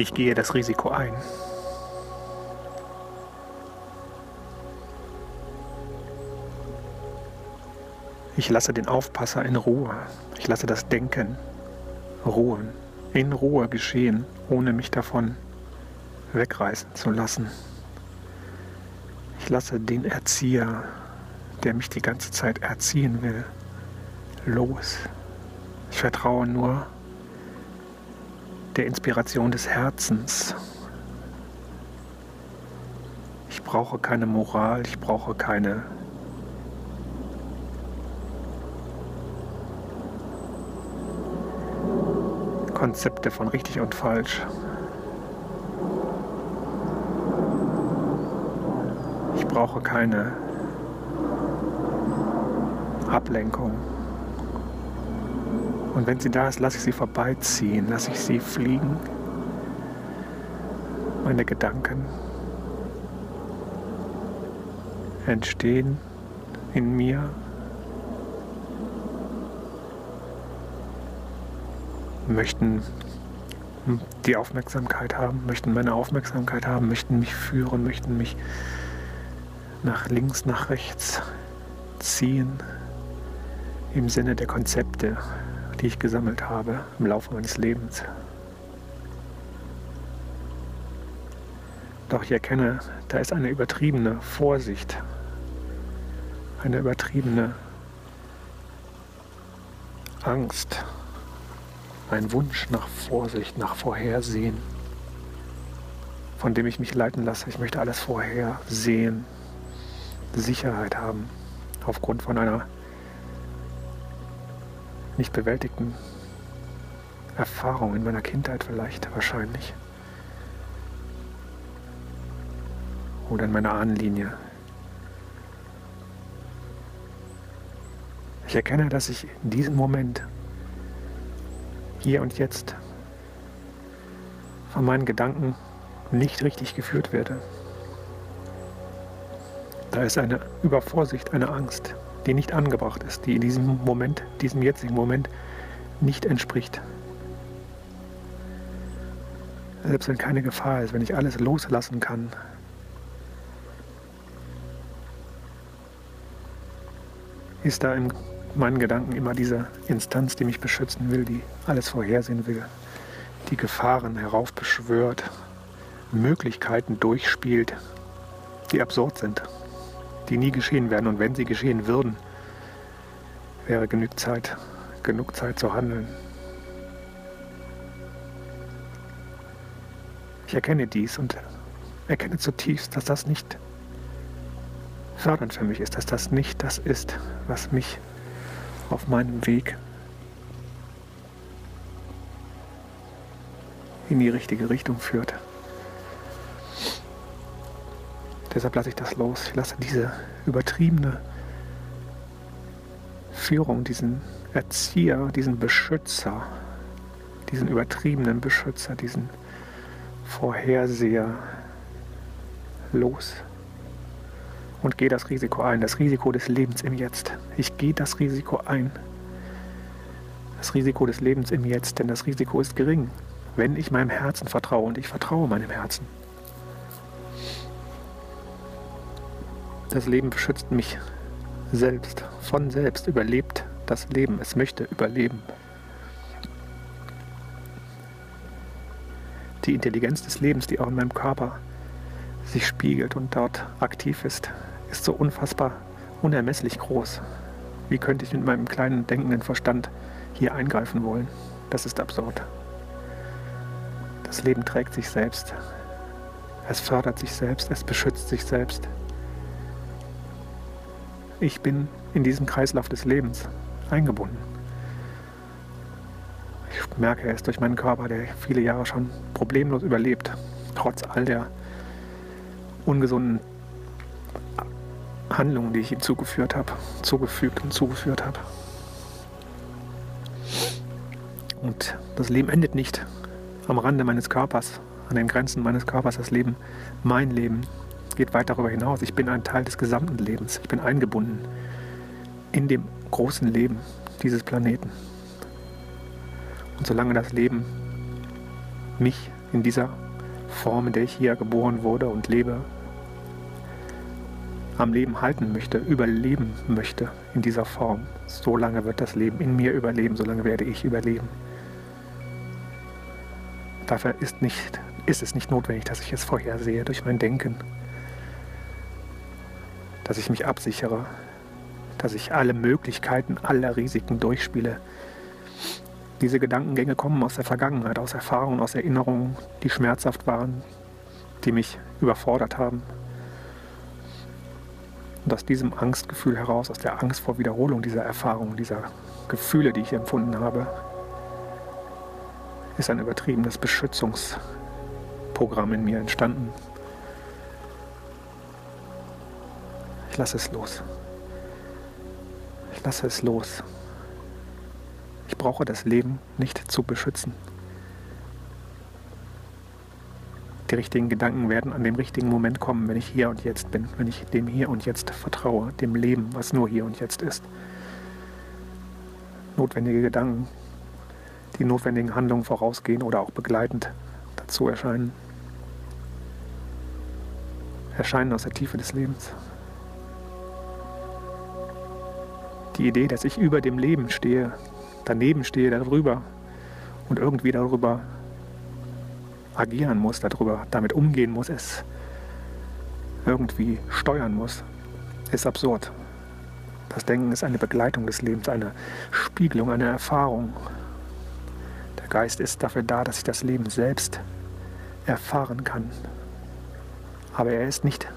Ich gehe das Risiko ein. Ich lasse den Aufpasser in Ruhe. Ich lasse das Denken ruhen, in Ruhe geschehen, ohne mich davon wegreißen zu lassen. Ich lasse den Erzieher, der mich die ganze Zeit erziehen will, los. Ich vertraue nur der Inspiration des Herzens. Ich brauche keine Moral, ich brauche keine Konzepte von richtig und falsch. Ich brauche keine Ablenkung. Und wenn sie da ist, lasse ich sie vorbeiziehen, lasse ich sie fliegen. Meine Gedanken entstehen in mir. möchten die Aufmerksamkeit haben, möchten meine Aufmerksamkeit haben, möchten mich führen, möchten mich nach links, nach rechts ziehen im Sinne der Konzepte, die ich gesammelt habe im Laufe meines Lebens. Doch ich erkenne, da ist eine übertriebene Vorsicht, eine übertriebene Angst, ein Wunsch nach Vorsicht, nach Vorhersehen, von dem ich mich leiten lasse. Ich möchte alles vorhersehen, Sicherheit haben, aufgrund von einer nicht bewältigten Erfahrung in meiner Kindheit vielleicht, wahrscheinlich. Oder in meiner Ahnenlinie. Ich erkenne, dass ich in diesem Moment, hier und jetzt, von meinen Gedanken nicht richtig geführt werde. Da ist eine Übervorsicht, eine Angst, die nicht angebracht ist, die in diesem Moment, diesem jetzigen Moment nicht entspricht. Selbst wenn keine Gefahr ist, wenn ich alles loslassen kann, ist da in meinen Gedanken immer diese Instanz, die mich beschützen will, die alles vorhersehen will, die Gefahren heraufbeschwört, Möglichkeiten durchspielt, die absurd sind die nie geschehen werden. Und wenn sie geschehen würden, wäre genug Zeit, genug Zeit zu handeln. Ich erkenne dies und erkenne zutiefst, dass das nicht fördernd für mich ist, dass das nicht das ist, was mich auf meinem Weg in die richtige Richtung führt. Deshalb lasse ich das los. Ich lasse diese übertriebene Führung, diesen Erzieher, diesen Beschützer, diesen übertriebenen Beschützer, diesen Vorherseher los und gehe das Risiko ein, das Risiko des Lebens im Jetzt. Ich gehe das Risiko ein. Das Risiko des Lebens im Jetzt, denn das Risiko ist gering, wenn ich meinem Herzen vertraue und ich vertraue meinem Herzen. Das Leben beschützt mich selbst, von selbst, überlebt das Leben. Es möchte überleben. Die Intelligenz des Lebens, die auch in meinem Körper sich spiegelt und dort aktiv ist, ist so unfassbar unermesslich groß. Wie könnte ich mit meinem kleinen denkenden Verstand hier eingreifen wollen? Das ist absurd. Das Leben trägt sich selbst. Es fördert sich selbst, es beschützt sich selbst. Ich bin in diesem Kreislauf des Lebens eingebunden. Ich merke es durch meinen Körper, der viele Jahre schon problemlos überlebt, trotz all der ungesunden Handlungen, die ich ihm zugeführt habe, zugefügt und zugeführt habe. Und das Leben endet nicht am Rande meines Körpers, an den Grenzen meines Körpers. Das Leben, mein Leben, geht weit darüber hinaus. Ich bin ein Teil des gesamten Lebens. Ich bin eingebunden in dem großen Leben dieses Planeten. Und solange das Leben mich in dieser Form, in der ich hier geboren wurde und lebe, am Leben halten möchte, überleben möchte in dieser Form. So lange wird das Leben in mir überleben, so lange werde ich überleben. Dafür ist, nicht, ist es nicht notwendig, dass ich es vorhersehe durch mein Denken, dass ich mich absichere, dass ich alle Möglichkeiten, alle Risiken durchspiele. Diese Gedankengänge kommen aus der Vergangenheit, aus Erfahrungen, aus Erinnerungen, die schmerzhaft waren, die mich überfordert haben, und aus diesem Angstgefühl heraus, aus der Angst vor Wiederholung dieser Erfahrungen, dieser Gefühle, die ich empfunden habe, ist ein übertriebenes Beschützungsprogramm in mir entstanden. Ich lasse es los. Ich lasse es los. Ich brauche das Leben nicht zu beschützen. Die richtigen Gedanken werden an dem richtigen Moment kommen, wenn ich hier und jetzt bin, wenn ich dem Hier und Jetzt vertraue, dem Leben, was nur hier und jetzt ist. Notwendige Gedanken, die notwendigen Handlungen vorausgehen oder auch begleitend dazu erscheinen, erscheinen aus der Tiefe des Lebens. Die Idee, dass ich über dem Leben stehe, daneben stehe, darüber und irgendwie darüber agieren muss, darüber, damit umgehen muss, es irgendwie steuern muss, ist absurd. Das Denken ist eine Begleitung des Lebens, eine Spiegelung, eine Erfahrung. Der Geist ist dafür da, dass ich das Leben selbst erfahren kann. Aber er ist nicht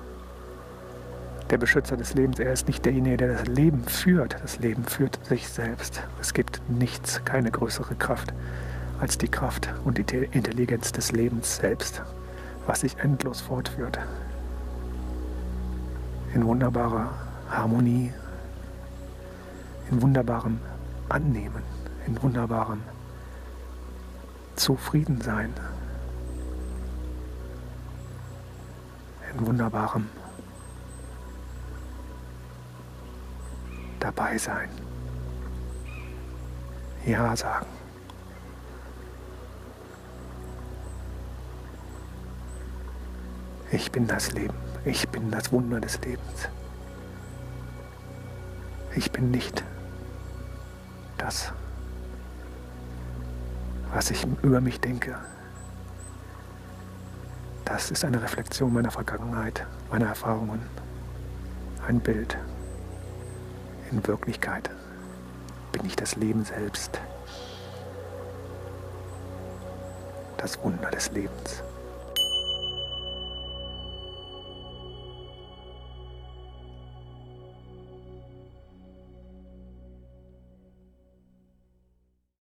der Beschützer des Lebens, er ist nicht derjenige, der das Leben führt. Das Leben führt sich selbst. Es gibt nichts, keine größere Kraft als die Kraft und die Intelligenz des Lebens selbst, was sich endlos fortführt. In wunderbarer Harmonie, in wunderbarem Annehmen, in wunderbarem Zufriedensein, in wunderbarem Dabeisein. Ja sagen. Ich bin das Leben. Ich bin das Wunder des Lebens. Ich bin nicht das, was ich über mich denke. Das ist eine Reflexion meiner Vergangenheit, meiner Erfahrungen, ein Bild. In Wirklichkeit bin ich das Leben selbst, das Wunder des Lebens.